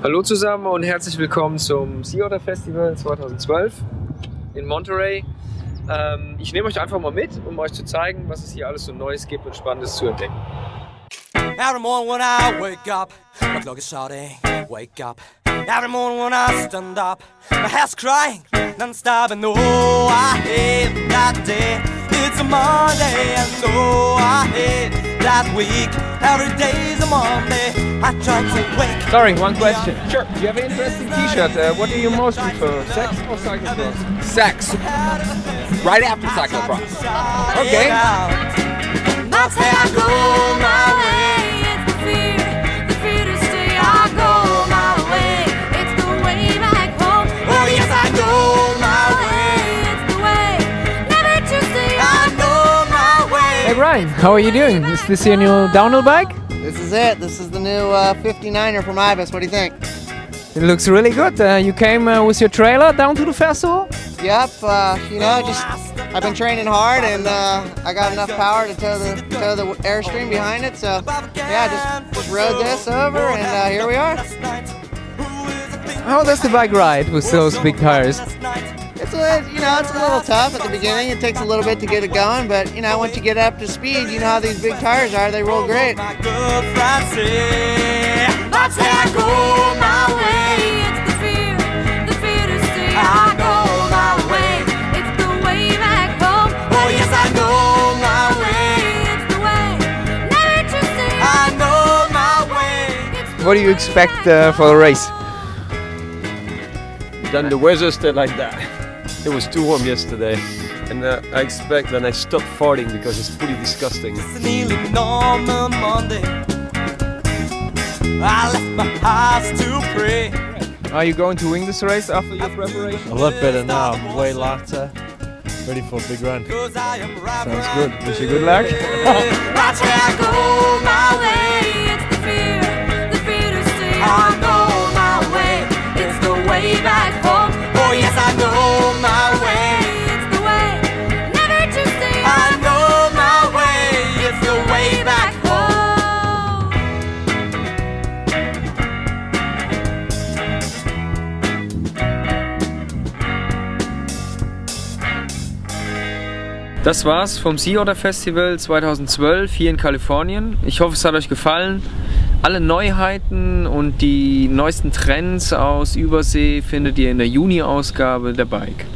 Hallo zusammen und herzlich willkommen zum Sea Otter Festival 2012 in Monterey. Ähm, ich nehme euch einfach mal mit, um euch zu zeigen, was es hier alles so Neues gibt und Spannendes zu entdecken. Every morning when I wake up, my clock is shouting, wake up. Every morning when I stand up, my head's crying, non-stop. And oh, I hate that day. It's a Monday, and oh, I hate that week. Every day's a Monday. I try to wake. Sorry, one question. Sure. You have an interesting T-shirt. Uh, what do you most prefer, sex or cyclocross? Sex. Right after cyclocross. Okay. My way. Hey Brian, how are you doing? Is this your new downhill bike? This is it. This is the new uh, 59er from Ibis. What do you think? It looks really good. Uh, you came uh, with your trailer down to the festival? Yep. Uh, you know, just I've been training hard, and uh, I got enough power to tow the tow the airstream behind it. So yeah, just just rode this over, and uh, here we are. How does the bike ride with those big tires? It's a you know it's a little tough at the beginning. It takes a little bit to get it going, but you know once you get up to speed, you know how these big tires are. They roll great. My good friend say, I say I go my way. It's the fear, the fear to stay. I go my way. It's the way back home. Oh yes, I know my way. It's the way, never to stay. I know my way. It's the What do you expect uh, for the race? then the weather stayed like that. It was too warm yesterday, and uh, I expect that I stop farting because it's pretty disgusting. It's a nearly normal Monday. I left my house to pray. Are you going to win this race after your preparation? A lot better now. I'm way lighter. Ready for a big run. Cause I am right Sounds good. Wish you good luck. Das war's vom Sea Otter Festival 2012 hier in Kalifornien. Ich hoffe, es hat euch gefallen. Alle Neuheiten und die neuesten Trends aus Übersee findet ihr in der Juni-Ausgabe der Bike.